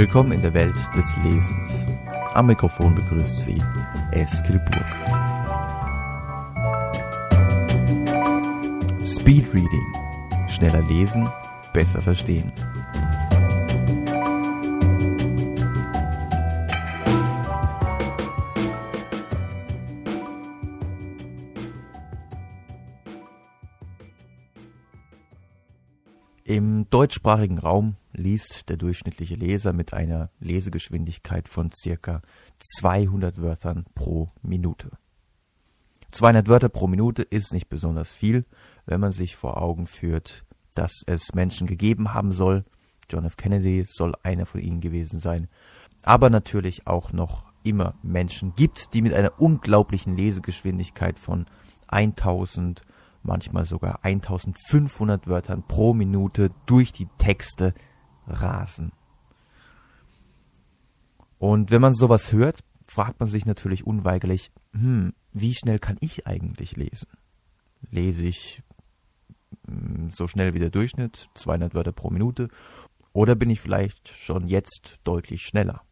Willkommen in der Welt des Lesens. Am Mikrofon begrüßt Sie Eskil Burg. Speed Reading. Schneller lesen, besser verstehen. Deutschsprachigen Raum liest der durchschnittliche Leser mit einer Lesegeschwindigkeit von circa 200 Wörtern pro Minute. 200 Wörter pro Minute ist nicht besonders viel, wenn man sich vor Augen führt, dass es Menschen gegeben haben soll. John F. Kennedy soll einer von ihnen gewesen sein. Aber natürlich auch noch immer Menschen gibt, die mit einer unglaublichen Lesegeschwindigkeit von 1000 manchmal sogar 1500 Wörtern pro Minute durch die Texte rasen. Und wenn man sowas hört, fragt man sich natürlich unweigerlich, hm, wie schnell kann ich eigentlich lesen? Lese ich hm, so schnell wie der Durchschnitt, 200 Wörter pro Minute, oder bin ich vielleicht schon jetzt deutlich schneller?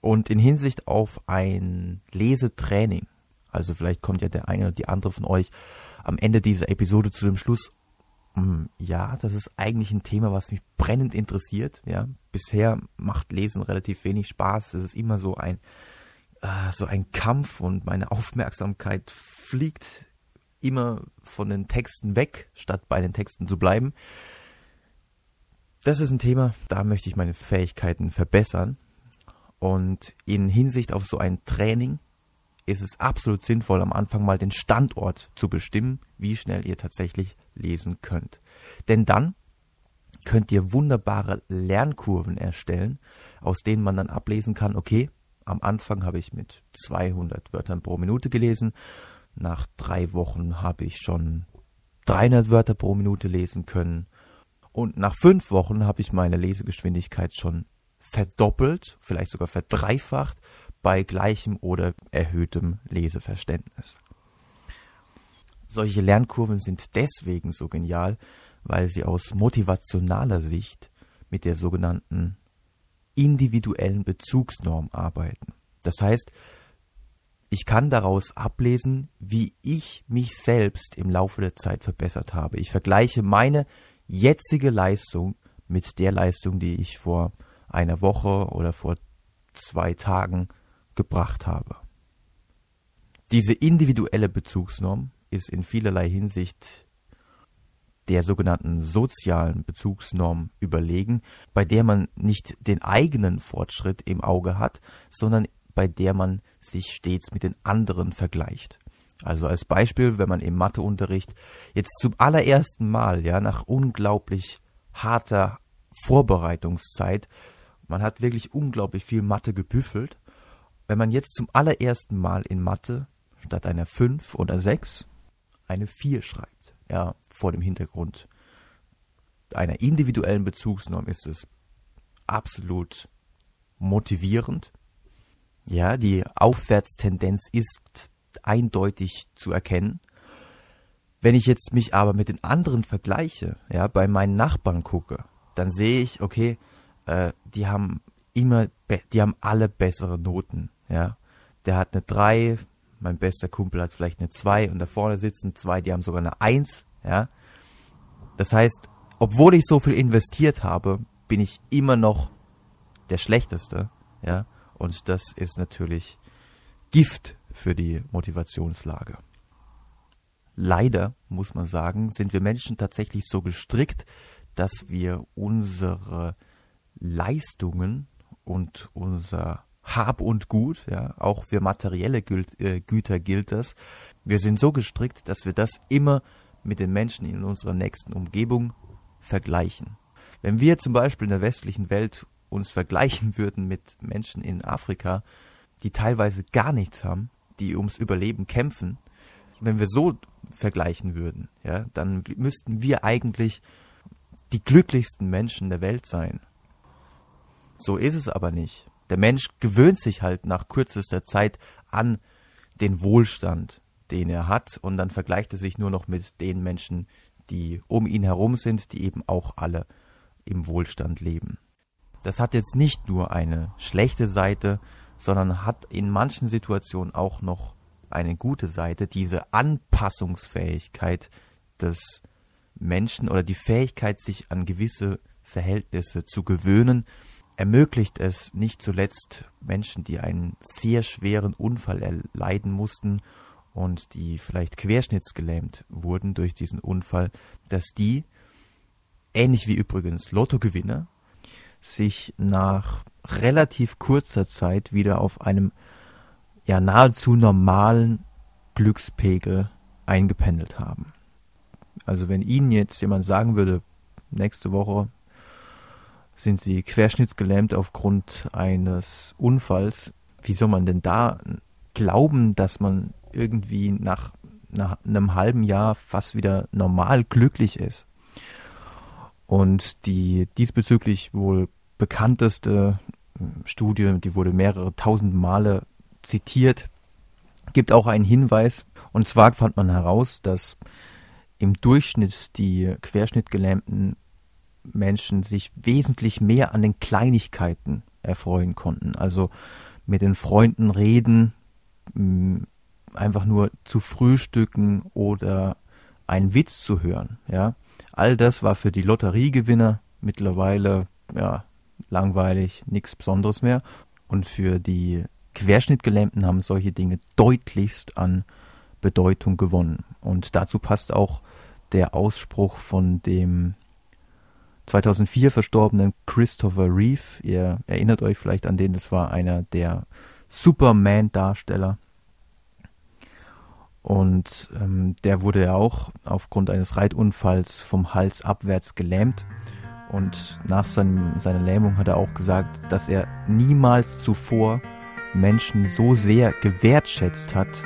Und in Hinsicht auf ein Lesetraining also vielleicht kommt ja der eine oder die andere von euch am Ende dieser Episode zu dem Schluss, hm, ja, das ist eigentlich ein Thema, was mich brennend interessiert. Ja, bisher macht Lesen relativ wenig Spaß. Es ist immer so ein äh, so ein Kampf und meine Aufmerksamkeit fliegt immer von den Texten weg, statt bei den Texten zu bleiben. Das ist ein Thema, da möchte ich meine Fähigkeiten verbessern. Und in Hinsicht auf so ein Training ist es absolut sinnvoll, am Anfang mal den Standort zu bestimmen, wie schnell ihr tatsächlich lesen könnt. Denn dann könnt ihr wunderbare Lernkurven erstellen, aus denen man dann ablesen kann, okay, am Anfang habe ich mit 200 Wörtern pro Minute gelesen, nach drei Wochen habe ich schon 300 Wörter pro Minute lesen können und nach fünf Wochen habe ich meine Lesegeschwindigkeit schon verdoppelt, vielleicht sogar verdreifacht bei gleichem oder erhöhtem Leseverständnis. Solche Lernkurven sind deswegen so genial, weil sie aus motivationaler Sicht mit der sogenannten individuellen Bezugsnorm arbeiten. Das heißt, ich kann daraus ablesen, wie ich mich selbst im Laufe der Zeit verbessert habe. Ich vergleiche meine jetzige Leistung mit der Leistung, die ich vor einer Woche oder vor zwei Tagen gebracht habe. Diese individuelle Bezugsnorm ist in vielerlei Hinsicht der sogenannten sozialen Bezugsnorm überlegen, bei der man nicht den eigenen Fortschritt im Auge hat, sondern bei der man sich stets mit den anderen vergleicht. Also als Beispiel, wenn man im Matheunterricht jetzt zum allerersten Mal, ja, nach unglaublich harter Vorbereitungszeit, man hat wirklich unglaublich viel Mathe gebüffelt wenn man jetzt zum allerersten Mal in Mathe statt einer 5 oder 6 eine 4 schreibt, ja, vor dem Hintergrund einer individuellen Bezugsnorm ist es absolut motivierend. Ja, die Aufwärtstendenz ist eindeutig zu erkennen. Wenn ich jetzt mich aber mit den anderen vergleiche, ja, bei meinen Nachbarn gucke, dann sehe ich, okay, äh, die haben immer, die haben alle bessere Noten ja, der hat eine 3, mein bester Kumpel hat vielleicht eine 2 und da vorne sitzen zwei, die haben sogar eine 1, ja. Das heißt, obwohl ich so viel investiert habe, bin ich immer noch der Schlechteste, ja. Und das ist natürlich Gift für die Motivationslage. Leider, muss man sagen, sind wir Menschen tatsächlich so gestrickt, dass wir unsere Leistungen und unser hab und Gut, ja, auch für materielle Gü äh, Güter gilt das. Wir sind so gestrickt, dass wir das immer mit den Menschen in unserer nächsten Umgebung vergleichen. Wenn wir zum Beispiel in der westlichen Welt uns vergleichen würden mit Menschen in Afrika, die teilweise gar nichts haben, die ums Überleben kämpfen, wenn wir so vergleichen würden, ja, dann müssten wir eigentlich die glücklichsten Menschen der Welt sein. So ist es aber nicht. Der Mensch gewöhnt sich halt nach kürzester Zeit an den Wohlstand, den er hat, und dann vergleicht er sich nur noch mit den Menschen, die um ihn herum sind, die eben auch alle im Wohlstand leben. das hat jetzt nicht nur eine schlechte Seite, sondern hat in manchen Situationen auch noch eine gute Seite, diese Anpassungsfähigkeit des Menschen oder die Fähigkeit, sich an gewisse Verhältnisse zu gewöhnen, ermöglicht es nicht zuletzt Menschen, die einen sehr schweren Unfall erleiden mussten und die vielleicht querschnittsgelähmt wurden durch diesen Unfall, dass die, ähnlich wie übrigens Lottogewinner, sich nach relativ kurzer Zeit wieder auf einem ja nahezu normalen Glückspegel eingependelt haben. Also wenn Ihnen jetzt jemand sagen würde, nächste Woche sind Sie querschnittsgelähmt aufgrund eines Unfalls, wie soll man denn da glauben, dass man irgendwie nach, nach einem halben Jahr fast wieder normal glücklich ist? Und die diesbezüglich wohl bekannteste hm, Studie, die wurde mehrere tausend Male zitiert, gibt auch einen Hinweis. Und zwar fand man heraus, dass im Durchschnitt die querschnittgelähmten Menschen sich wesentlich mehr an den Kleinigkeiten erfreuen konnten. Also mit den Freunden reden, einfach nur zu frühstücken oder einen Witz zu hören. Ja, all das war für die Lotteriegewinner mittlerweile ja langweilig, nichts Besonderes mehr. Und für die Querschnittgelähmten haben solche Dinge deutlichst an Bedeutung gewonnen. Und dazu passt auch der Ausspruch von dem 2004 verstorbenen Christopher Reeve. Ihr erinnert euch vielleicht an den, das war einer der Superman-Darsteller. Und ähm, der wurde ja auch aufgrund eines Reitunfalls vom Hals abwärts gelähmt. Und nach seinem, seiner Lähmung hat er auch gesagt, dass er niemals zuvor Menschen so sehr gewertschätzt hat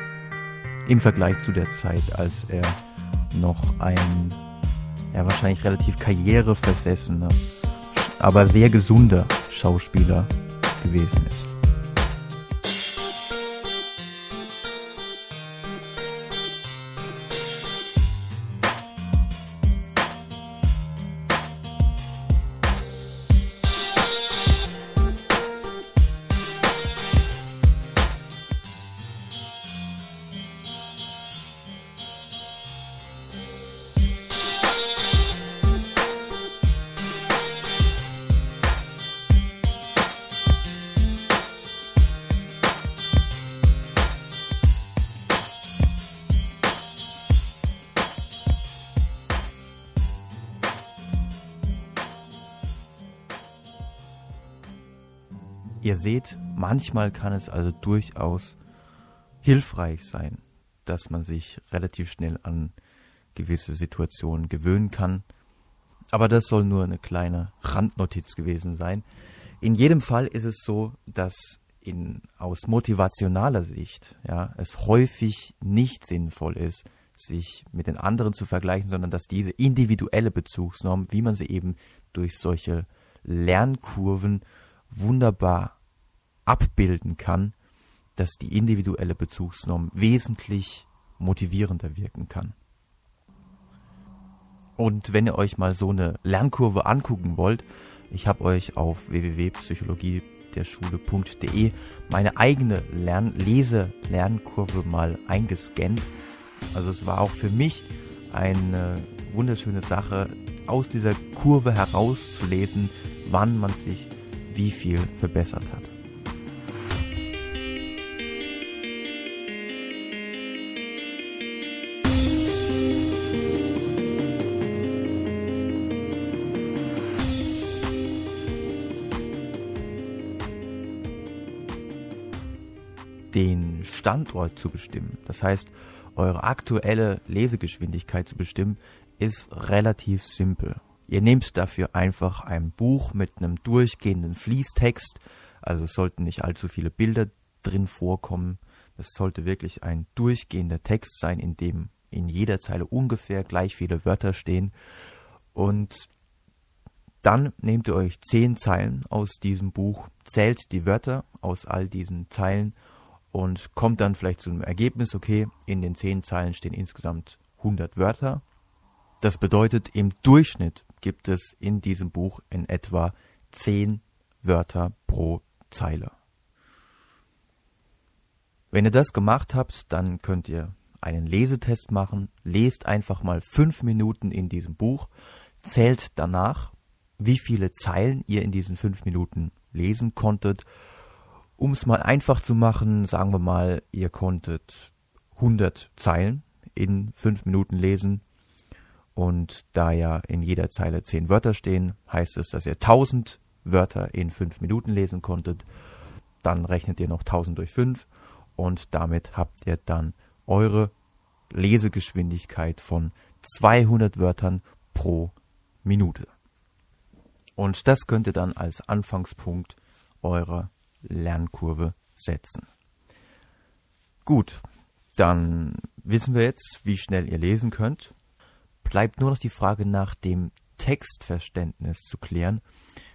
im Vergleich zu der Zeit, als er noch ein ja wahrscheinlich relativ karriereversessener, aber sehr gesunder Schauspieler gewesen ist. Ihr seht, manchmal kann es also durchaus hilfreich sein, dass man sich relativ schnell an gewisse Situationen gewöhnen kann. Aber das soll nur eine kleine Randnotiz gewesen sein. In jedem Fall ist es so, dass in, aus motivationaler Sicht ja, es häufig nicht sinnvoll ist, sich mit den anderen zu vergleichen, sondern dass diese individuelle Bezugsnorm, wie man sie eben durch solche Lernkurven wunderbar abbilden kann, dass die individuelle Bezugsnorm wesentlich motivierender wirken kann. Und wenn ihr euch mal so eine Lernkurve angucken wollt, ich habe euch auf www.psychologiederschule.de meine eigene Lern Lese-Lernkurve mal eingescannt. Also es war auch für mich eine wunderschöne Sache, aus dieser Kurve herauszulesen, wann man sich wie viel verbessert hat. den Standort zu bestimmen, das heißt eure aktuelle Lesegeschwindigkeit zu bestimmen, ist relativ simpel. Ihr nehmt dafür einfach ein Buch mit einem durchgehenden Fließtext, also sollten nicht allzu viele Bilder drin vorkommen. Das sollte wirklich ein durchgehender Text sein, in dem in jeder Zeile ungefähr gleich viele Wörter stehen. Und dann nehmt ihr euch zehn Zeilen aus diesem Buch, zählt die Wörter aus all diesen Zeilen und kommt dann vielleicht zu einem Ergebnis, okay, in den zehn Zeilen stehen insgesamt 100 Wörter. Das bedeutet, im Durchschnitt gibt es in diesem Buch in etwa zehn Wörter pro Zeile. Wenn ihr das gemacht habt, dann könnt ihr einen Lesetest machen, lest einfach mal fünf Minuten in diesem Buch, zählt danach, wie viele Zeilen ihr in diesen fünf Minuten lesen konntet. Um es mal einfach zu machen, sagen wir mal, ihr konntet 100 Zeilen in fünf Minuten lesen. Und da ja in jeder Zeile zehn Wörter stehen, heißt es, dass ihr 1000 Wörter in fünf Minuten lesen konntet. Dann rechnet ihr noch 1000 durch fünf und damit habt ihr dann eure Lesegeschwindigkeit von 200 Wörtern pro Minute. Und das könnt ihr dann als Anfangspunkt eurer Lernkurve setzen. Gut, dann wissen wir jetzt, wie schnell ihr lesen könnt. Bleibt nur noch die Frage nach dem Textverständnis zu klären.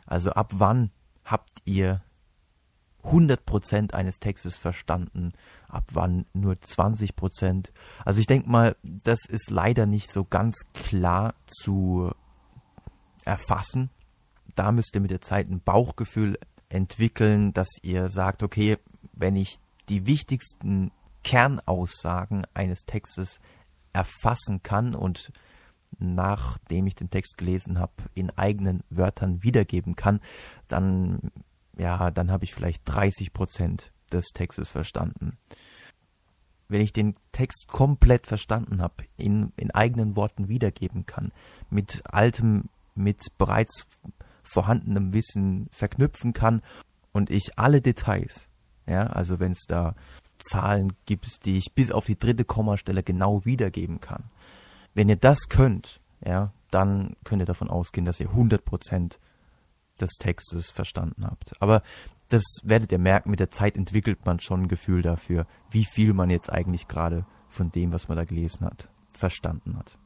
Also ab wann habt ihr 100% eines Textes verstanden, ab wann nur 20%. Also ich denke mal, das ist leider nicht so ganz klar zu erfassen. Da müsst ihr mit der Zeit ein Bauchgefühl entwickeln, dass ihr sagt, okay, wenn ich die wichtigsten Kernaussagen eines Textes erfassen kann und nachdem ich den Text gelesen habe, in eigenen Wörtern wiedergeben kann, dann ja, dann habe ich vielleicht 30 Prozent des Textes verstanden. Wenn ich den Text komplett verstanden habe, in, in eigenen Worten wiedergeben kann, mit altem, mit bereits vorhandenem Wissen verknüpfen kann und ich alle Details, ja, also wenn es da Zahlen gibt, die ich bis auf die dritte Kommastelle genau wiedergeben kann. Wenn ihr das könnt, ja, dann könnt ihr davon ausgehen, dass ihr 100 Prozent des Textes verstanden habt. Aber das werdet ihr merken, mit der Zeit entwickelt man schon ein Gefühl dafür, wie viel man jetzt eigentlich gerade von dem, was man da gelesen hat, verstanden hat.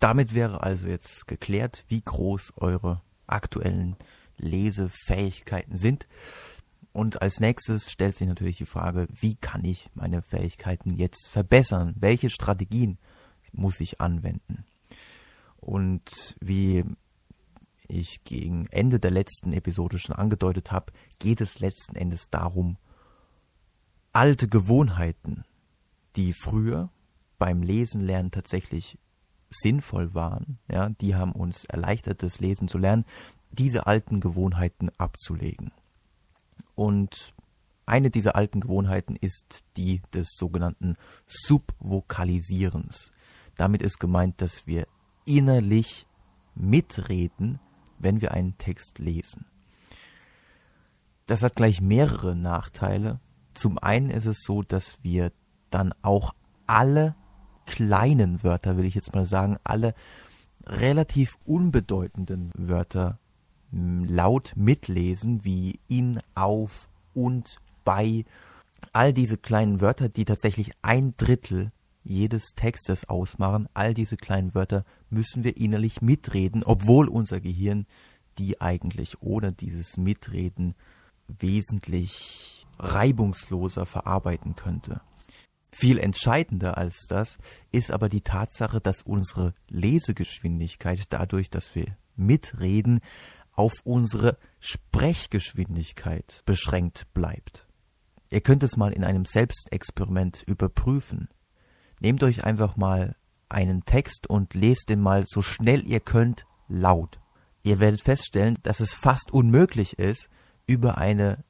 Damit wäre also jetzt geklärt, wie groß eure aktuellen Lesefähigkeiten sind. Und als nächstes stellt sich natürlich die Frage, wie kann ich meine Fähigkeiten jetzt verbessern? Welche Strategien muss ich anwenden? Und wie ich gegen Ende der letzten Episode schon angedeutet habe, geht es letzten Endes darum, alte Gewohnheiten, die früher beim Lesen lernen tatsächlich sinnvoll waren, ja, die haben uns erleichtert, das Lesen zu lernen, diese alten Gewohnheiten abzulegen. Und eine dieser alten Gewohnheiten ist die des sogenannten Subvokalisierens. Damit ist gemeint, dass wir innerlich mitreden, wenn wir einen Text lesen. Das hat gleich mehrere Nachteile. Zum einen ist es so, dass wir dann auch alle kleinen Wörter, will ich jetzt mal sagen, alle relativ unbedeutenden Wörter laut mitlesen, wie in, auf, und, bei. All diese kleinen Wörter, die tatsächlich ein Drittel jedes Textes ausmachen. All diese kleinen Wörter müssen wir innerlich mitreden, obwohl unser Gehirn die eigentlich ohne dieses Mitreden wesentlich reibungsloser verarbeiten könnte. Viel entscheidender als das ist aber die Tatsache, dass unsere Lesegeschwindigkeit dadurch, dass wir mitreden, auf unsere Sprechgeschwindigkeit beschränkt bleibt. Ihr könnt es mal in einem Selbstexperiment überprüfen. Nehmt euch einfach mal einen Text und lest den mal so schnell ihr könnt laut. Ihr werdet feststellen, dass es fast unmöglich ist, über eine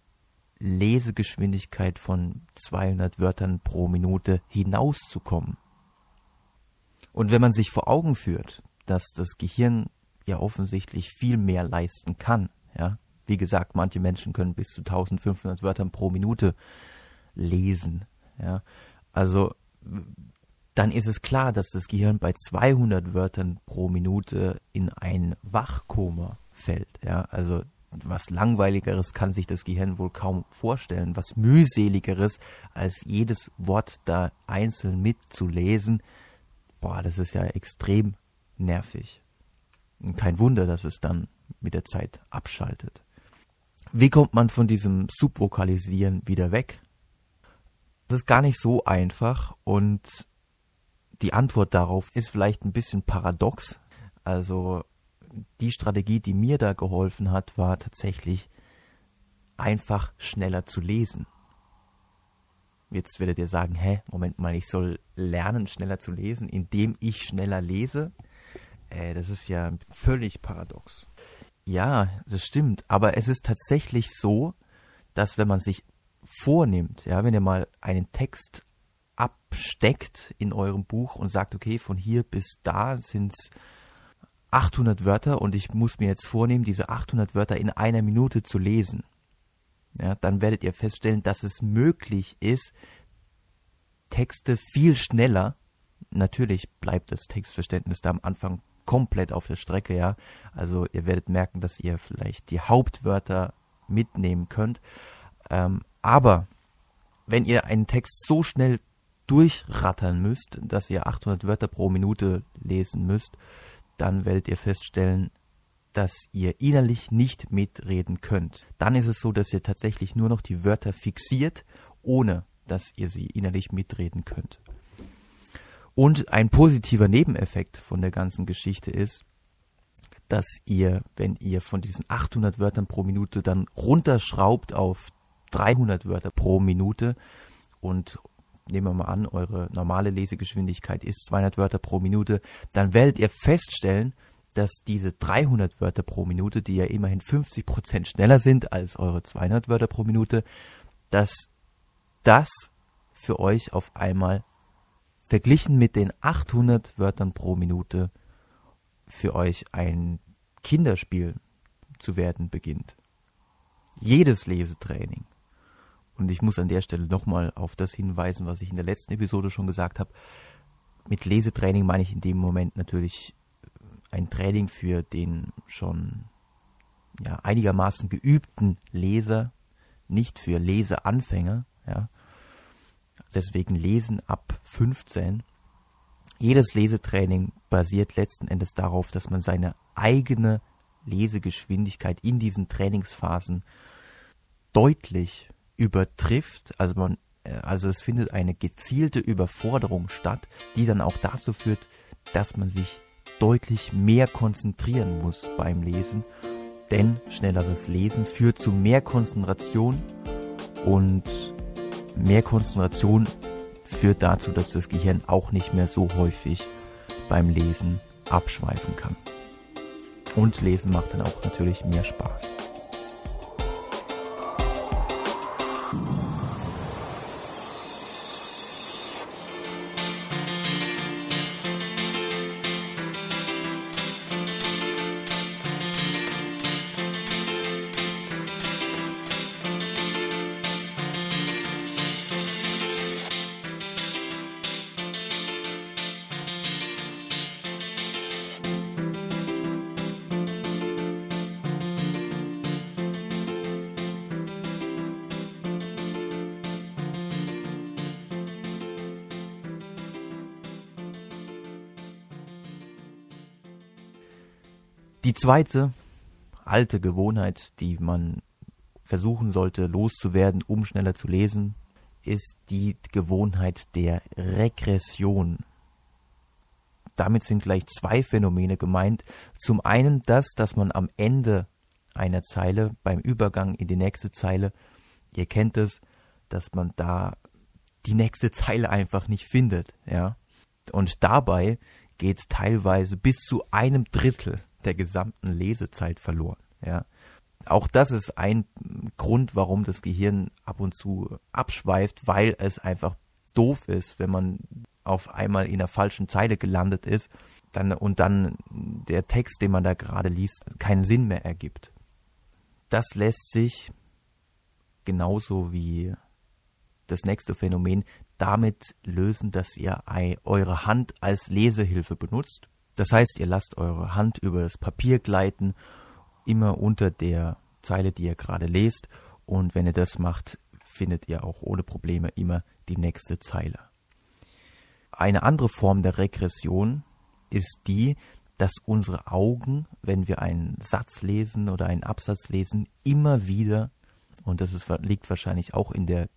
Lesegeschwindigkeit von 200 Wörtern pro Minute hinauszukommen. Und wenn man sich vor Augen führt, dass das Gehirn ja offensichtlich viel mehr leisten kann, ja, wie gesagt, manche Menschen können bis zu 1500 Wörtern pro Minute lesen, ja, also dann ist es klar, dass das Gehirn bei 200 Wörtern pro Minute in ein Wachkoma fällt. Ja, also was langweiligeres kann sich das Gehirn wohl kaum vorstellen, was mühseligeres als jedes Wort da einzeln mitzulesen. Boah, das ist ja extrem nervig. Kein Wunder, dass es dann mit der Zeit abschaltet. Wie kommt man von diesem Subvokalisieren wieder weg? Das ist gar nicht so einfach und die Antwort darauf ist vielleicht ein bisschen paradox. Also die Strategie, die mir da geholfen hat, war tatsächlich einfach schneller zu lesen. Jetzt werdet ihr sagen, hä, Moment mal, ich soll lernen, schneller zu lesen, indem ich schneller lese. Äh, das ist ja völlig paradox. Ja, das stimmt, aber es ist tatsächlich so, dass wenn man sich vornimmt, ja, wenn ihr mal einen Text absteckt in eurem Buch und sagt, okay, von hier bis da sind es 800 Wörter und ich muss mir jetzt vornehmen, diese 800 Wörter in einer Minute zu lesen ja, dann werdet ihr feststellen, dass es möglich ist, Texte viel schneller, natürlich bleibt das Textverständnis da am Anfang komplett auf der Strecke, ja. Also ihr werdet merken, dass ihr vielleicht die Hauptwörter mitnehmen könnt. Ähm, aber wenn ihr einen Text so schnell durchrattern müsst, dass ihr 800 Wörter pro Minute lesen müsst, dann werdet ihr feststellen, dass ihr innerlich nicht mitreden könnt. Dann ist es so, dass ihr tatsächlich nur noch die Wörter fixiert, ohne dass ihr sie innerlich mitreden könnt. Und ein positiver Nebeneffekt von der ganzen Geschichte ist, dass ihr, wenn ihr von diesen 800 Wörtern pro Minute dann runterschraubt auf 300 Wörter pro Minute und nehmen wir mal an, eure normale Lesegeschwindigkeit ist 200 Wörter pro Minute, dann werdet ihr feststellen, dass diese 300 Wörter pro Minute, die ja immerhin 50 Prozent schneller sind als eure 200 Wörter pro Minute, dass das für euch auf einmal verglichen mit den 800 Wörtern pro Minute für euch ein Kinderspiel zu werden beginnt. Jedes Lesetraining. Und ich muss an der Stelle nochmal auf das hinweisen, was ich in der letzten Episode schon gesagt habe. Mit Lesetraining meine ich in dem Moment natürlich ein Training für den schon ja, einigermaßen geübten Leser, nicht für Leseanfänger. Ja. Deswegen Lesen ab 15. Jedes Lesetraining basiert letzten Endes darauf, dass man seine eigene Lesegeschwindigkeit in diesen Trainingsphasen deutlich übertrifft. Also man, äh, also es findet eine gezielte Überforderung statt, die dann auch dazu führt, dass man sich deutlich mehr konzentrieren muss beim Lesen, denn schnelleres Lesen führt zu mehr Konzentration und mehr Konzentration führt dazu, dass das Gehirn auch nicht mehr so häufig beim Lesen abschweifen kann. Und Lesen macht dann auch natürlich mehr Spaß. Die zweite alte Gewohnheit, die man versuchen sollte loszuwerden, um schneller zu lesen, ist die Gewohnheit der Regression. Damit sind gleich zwei Phänomene gemeint. Zum einen das, dass man am Ende einer Zeile beim Übergang in die nächste Zeile, ihr kennt es, dass man da die nächste Zeile einfach nicht findet, ja. Und dabei geht teilweise bis zu einem Drittel der gesamten Lesezeit verloren. Ja. Auch das ist ein Grund, warum das Gehirn ab und zu abschweift, weil es einfach doof ist, wenn man auf einmal in der falschen Zeile gelandet ist dann, und dann der Text, den man da gerade liest, keinen Sinn mehr ergibt. Das lässt sich genauso wie das nächste Phänomen damit lösen, dass ihr eure Hand als Lesehilfe benutzt. Das heißt, ihr lasst eure Hand über das Papier gleiten, immer unter der Zeile, die ihr gerade lest. Und wenn ihr das macht, findet ihr auch ohne Probleme immer die nächste Zeile. Eine andere Form der Regression ist die, dass unsere Augen, wenn wir einen Satz lesen oder einen Absatz lesen, immer wieder, und das ist, liegt wahrscheinlich auch in der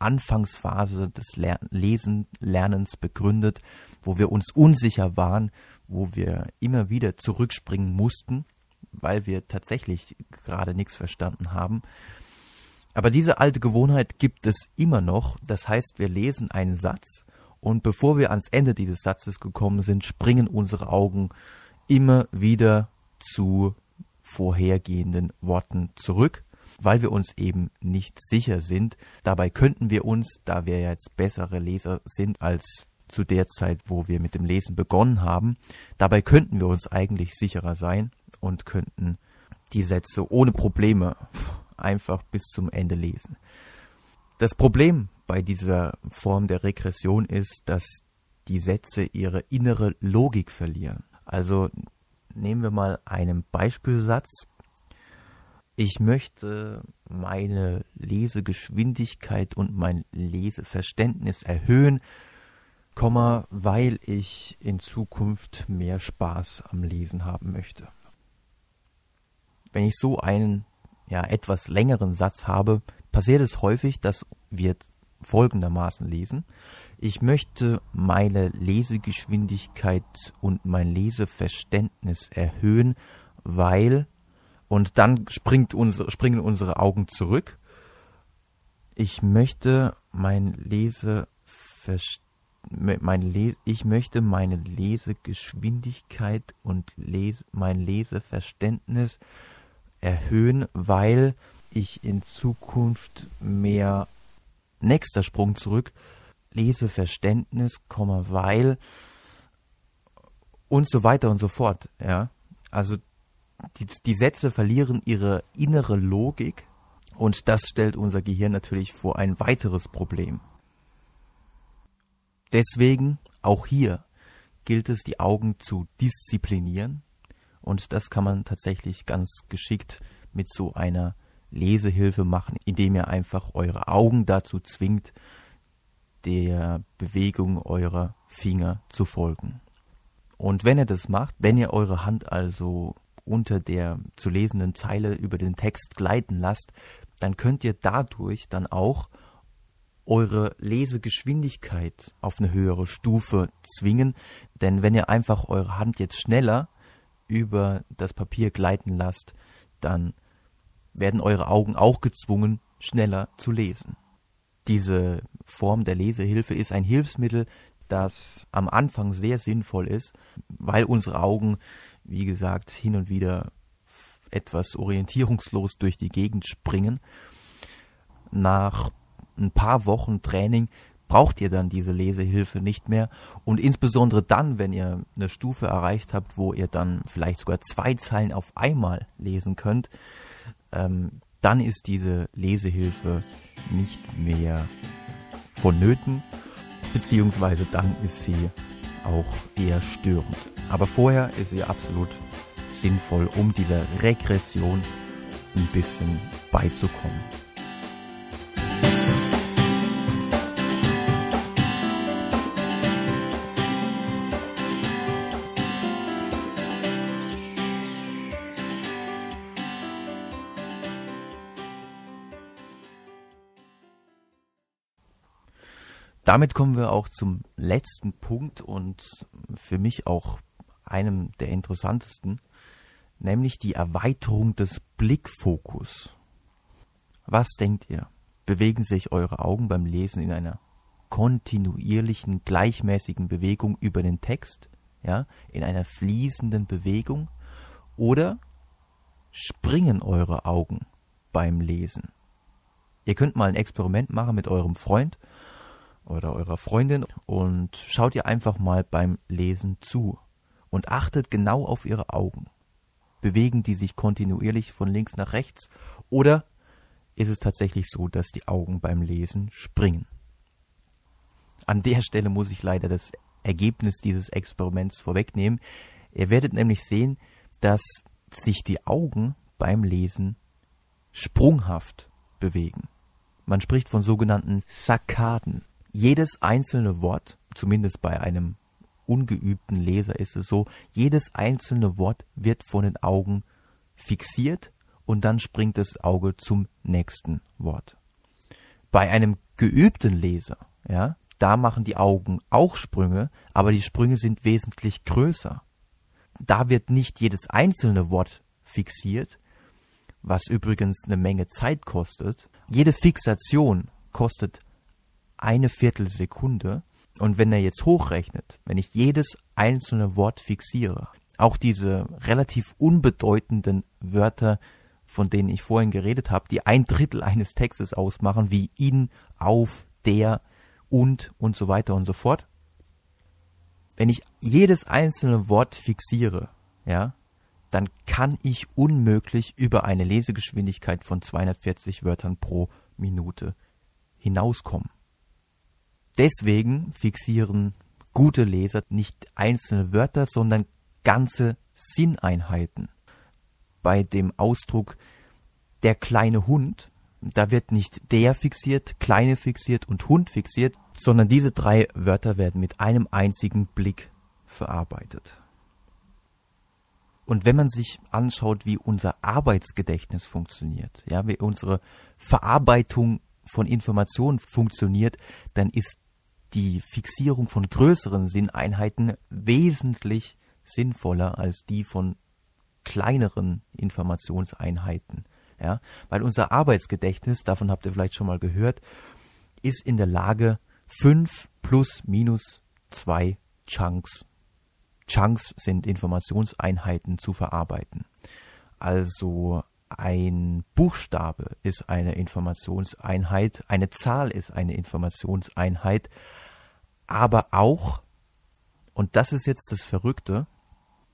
Anfangsphase des Ler Lesen, Lernens begründet, wo wir uns unsicher waren, wo wir immer wieder zurückspringen mussten, weil wir tatsächlich gerade nichts verstanden haben. Aber diese alte Gewohnheit gibt es immer noch. Das heißt, wir lesen einen Satz und bevor wir ans Ende dieses Satzes gekommen sind, springen unsere Augen immer wieder zu vorhergehenden Worten zurück, weil wir uns eben nicht sicher sind. Dabei könnten wir uns, da wir jetzt bessere Leser sind als zu der Zeit, wo wir mit dem Lesen begonnen haben, dabei könnten wir uns eigentlich sicherer sein und könnten die Sätze ohne Probleme einfach bis zum Ende lesen. Das Problem bei dieser Form der Regression ist, dass die Sätze ihre innere Logik verlieren. Also nehmen wir mal einen Beispielsatz. Ich möchte meine Lesegeschwindigkeit und mein Leseverständnis erhöhen, weil ich in Zukunft mehr Spaß am Lesen haben möchte. Wenn ich so einen ja, etwas längeren Satz habe, passiert es häufig, dass wir folgendermaßen lesen. Ich möchte meine Lesegeschwindigkeit und mein Leseverständnis erhöhen, weil und dann springt unsere, springen unsere Augen zurück. Ich möchte mein Leseverständnis mein Les ich möchte meine Lesegeschwindigkeit und Les mein Leseverständnis erhöhen, weil ich in Zukunft mehr nächster Sprung zurück Leseverständnis, weil und so weiter und so fort, ja. Also die, die Sätze verlieren ihre innere Logik und das stellt unser Gehirn natürlich vor ein weiteres Problem. Deswegen auch hier gilt es, die Augen zu disziplinieren und das kann man tatsächlich ganz geschickt mit so einer Lesehilfe machen, indem ihr einfach eure Augen dazu zwingt, der Bewegung eurer Finger zu folgen. Und wenn ihr das macht, wenn ihr eure Hand also unter der zu lesenden Zeile über den Text gleiten lasst, dann könnt ihr dadurch dann auch eure Lesegeschwindigkeit auf eine höhere Stufe zwingen, denn wenn ihr einfach eure Hand jetzt schneller über das Papier gleiten lasst, dann werden eure Augen auch gezwungen, schneller zu lesen. Diese Form der Lesehilfe ist ein Hilfsmittel, das am Anfang sehr sinnvoll ist, weil unsere Augen, wie gesagt, hin und wieder etwas orientierungslos durch die Gegend springen. Nach ein paar Wochen Training braucht ihr dann diese Lesehilfe nicht mehr. Und insbesondere dann, wenn ihr eine Stufe erreicht habt, wo ihr dann vielleicht sogar zwei Zeilen auf einmal lesen könnt, ähm, dann ist diese Lesehilfe nicht mehr vonnöten, beziehungsweise dann ist sie auch eher störend. Aber vorher ist sie absolut sinnvoll, um dieser Regression ein bisschen beizukommen. Damit kommen wir auch zum letzten Punkt und für mich auch einem der interessantesten, nämlich die Erweiterung des Blickfokus. Was denkt ihr? Bewegen sich eure Augen beim Lesen in einer kontinuierlichen, gleichmäßigen Bewegung über den Text, ja, in einer fließenden Bewegung, oder springen eure Augen beim Lesen? Ihr könnt mal ein Experiment machen mit eurem Freund oder eurer Freundin und schaut ihr einfach mal beim Lesen zu und achtet genau auf ihre Augen. Bewegen die sich kontinuierlich von links nach rechts oder ist es tatsächlich so, dass die Augen beim Lesen springen? An der Stelle muss ich leider das Ergebnis dieses Experiments vorwegnehmen. Ihr werdet nämlich sehen, dass sich die Augen beim Lesen sprunghaft bewegen. Man spricht von sogenannten Sakaden jedes einzelne Wort, zumindest bei einem ungeübten Leser ist es so, jedes einzelne Wort wird von den Augen fixiert und dann springt das Auge zum nächsten Wort. Bei einem geübten Leser, ja, da machen die Augen auch Sprünge, aber die Sprünge sind wesentlich größer. Da wird nicht jedes einzelne Wort fixiert, was übrigens eine Menge Zeit kostet. Jede Fixation kostet eine Viertelsekunde. Und wenn er jetzt hochrechnet, wenn ich jedes einzelne Wort fixiere, auch diese relativ unbedeutenden Wörter, von denen ich vorhin geredet habe, die ein Drittel eines Textes ausmachen, wie in, auf, der, und und so weiter und so fort. Wenn ich jedes einzelne Wort fixiere, ja, dann kann ich unmöglich über eine Lesegeschwindigkeit von 240 Wörtern pro Minute hinauskommen. Deswegen fixieren gute Leser nicht einzelne Wörter, sondern ganze Sinneinheiten. Bei dem Ausdruck der kleine Hund, da wird nicht der fixiert, kleine fixiert und Hund fixiert, sondern diese drei Wörter werden mit einem einzigen Blick verarbeitet. Und wenn man sich anschaut, wie unser Arbeitsgedächtnis funktioniert, ja, wie unsere Verarbeitung von Informationen funktioniert, dann ist die Fixierung von größeren Sinneinheiten wesentlich sinnvoller als die von kleineren Informationseinheiten. Ja, weil unser Arbeitsgedächtnis, davon habt ihr vielleicht schon mal gehört, ist in der Lage, fünf plus minus zwei Chunks Chunks sind Informationseinheiten zu verarbeiten. Also ein Buchstabe ist eine Informationseinheit, eine Zahl ist eine Informationseinheit, aber auch, und das ist jetzt das Verrückte,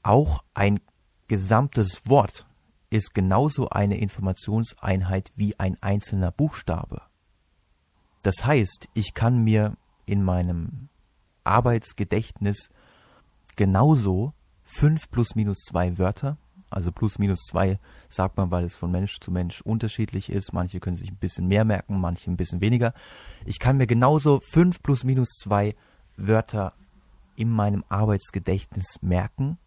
auch ein gesamtes Wort ist genauso eine Informationseinheit wie ein einzelner Buchstabe. Das heißt, ich kann mir in meinem Arbeitsgedächtnis genauso fünf plus minus zwei Wörter. Also plus minus zwei sagt man, weil es von Mensch zu Mensch unterschiedlich ist. Manche können sich ein bisschen mehr merken, manche ein bisschen weniger. Ich kann mir genauso fünf plus minus zwei Wörter in meinem Arbeitsgedächtnis merken,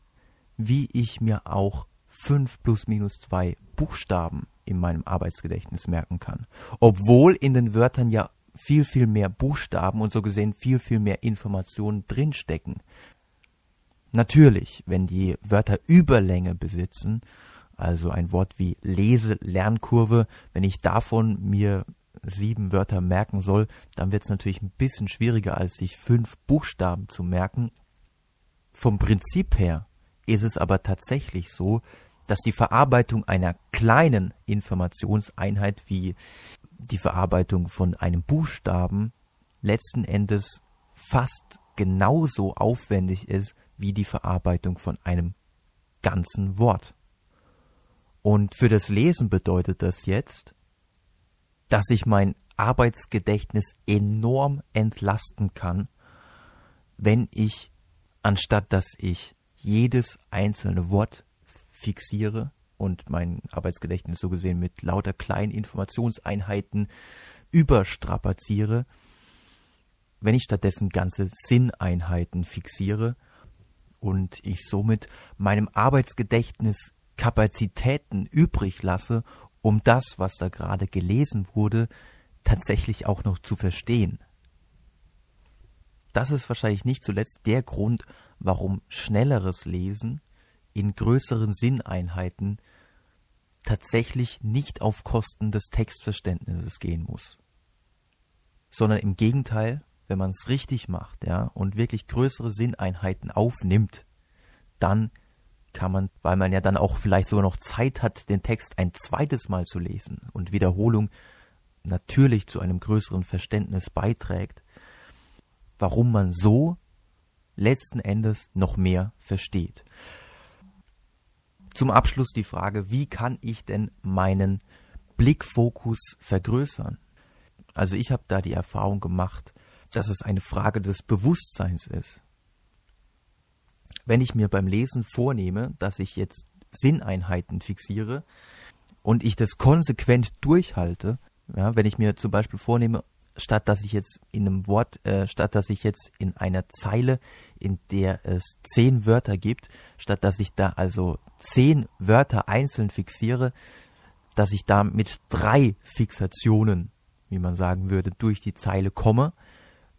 wie ich mir auch fünf plus minus zwei Buchstaben in meinem Arbeitsgedächtnis merken kann. Obwohl in den Wörtern ja viel, viel mehr Buchstaben und so gesehen viel, viel mehr Informationen drinstecken. Natürlich, wenn die Wörter Überlänge besitzen, also ein Wort wie Lese-Lernkurve, wenn ich davon mir sieben Wörter merken soll, dann wird es natürlich ein bisschen schwieriger, als sich fünf Buchstaben zu merken. Vom Prinzip her ist es aber tatsächlich so, dass die Verarbeitung einer kleinen Informationseinheit wie die Verarbeitung von einem Buchstaben letzten Endes fast genauso aufwendig ist wie die Verarbeitung von einem ganzen Wort. Und für das Lesen bedeutet das jetzt, dass ich mein Arbeitsgedächtnis enorm entlasten kann, wenn ich, anstatt dass ich jedes einzelne Wort fixiere und mein Arbeitsgedächtnis so gesehen mit lauter kleinen Informationseinheiten überstrapaziere, wenn ich stattdessen ganze Sinneinheiten fixiere und ich somit meinem Arbeitsgedächtnis Kapazitäten übrig lasse, um das, was da gerade gelesen wurde, tatsächlich auch noch zu verstehen. Das ist wahrscheinlich nicht zuletzt der Grund, warum schnelleres Lesen in größeren Sinneinheiten tatsächlich nicht auf Kosten des Textverständnisses gehen muss, sondern im Gegenteil wenn man es richtig macht, ja, und wirklich größere Sinneinheiten aufnimmt, dann kann man, weil man ja dann auch vielleicht sogar noch Zeit hat, den Text ein zweites Mal zu lesen und Wiederholung natürlich zu einem größeren Verständnis beiträgt, warum man so letzten Endes noch mehr versteht. Zum Abschluss die Frage, wie kann ich denn meinen Blickfokus vergrößern? Also ich habe da die Erfahrung gemacht, dass es eine Frage des Bewusstseins ist. Wenn ich mir beim Lesen vornehme, dass ich jetzt Sinneinheiten fixiere und ich das konsequent durchhalte, ja, wenn ich mir zum Beispiel vornehme, statt dass ich jetzt in einem Wort, äh, statt dass ich jetzt in einer Zeile, in der es zehn Wörter gibt, statt dass ich da also zehn Wörter einzeln fixiere, dass ich da mit drei Fixationen wie man sagen würde, durch die Zeile komme,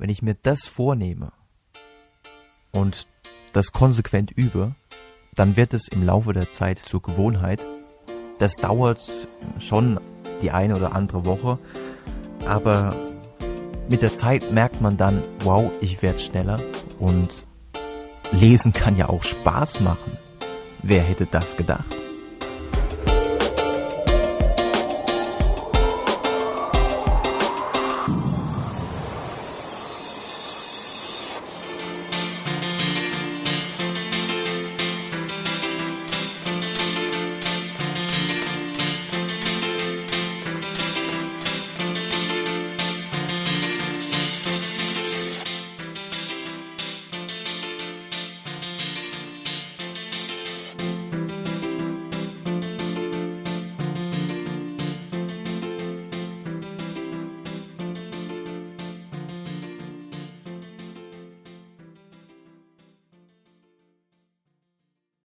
wenn ich mir das vornehme und das konsequent übe, dann wird es im Laufe der Zeit zur Gewohnheit. Das dauert schon die eine oder andere Woche, aber mit der Zeit merkt man dann, wow, ich werde schneller und lesen kann ja auch Spaß machen. Wer hätte das gedacht?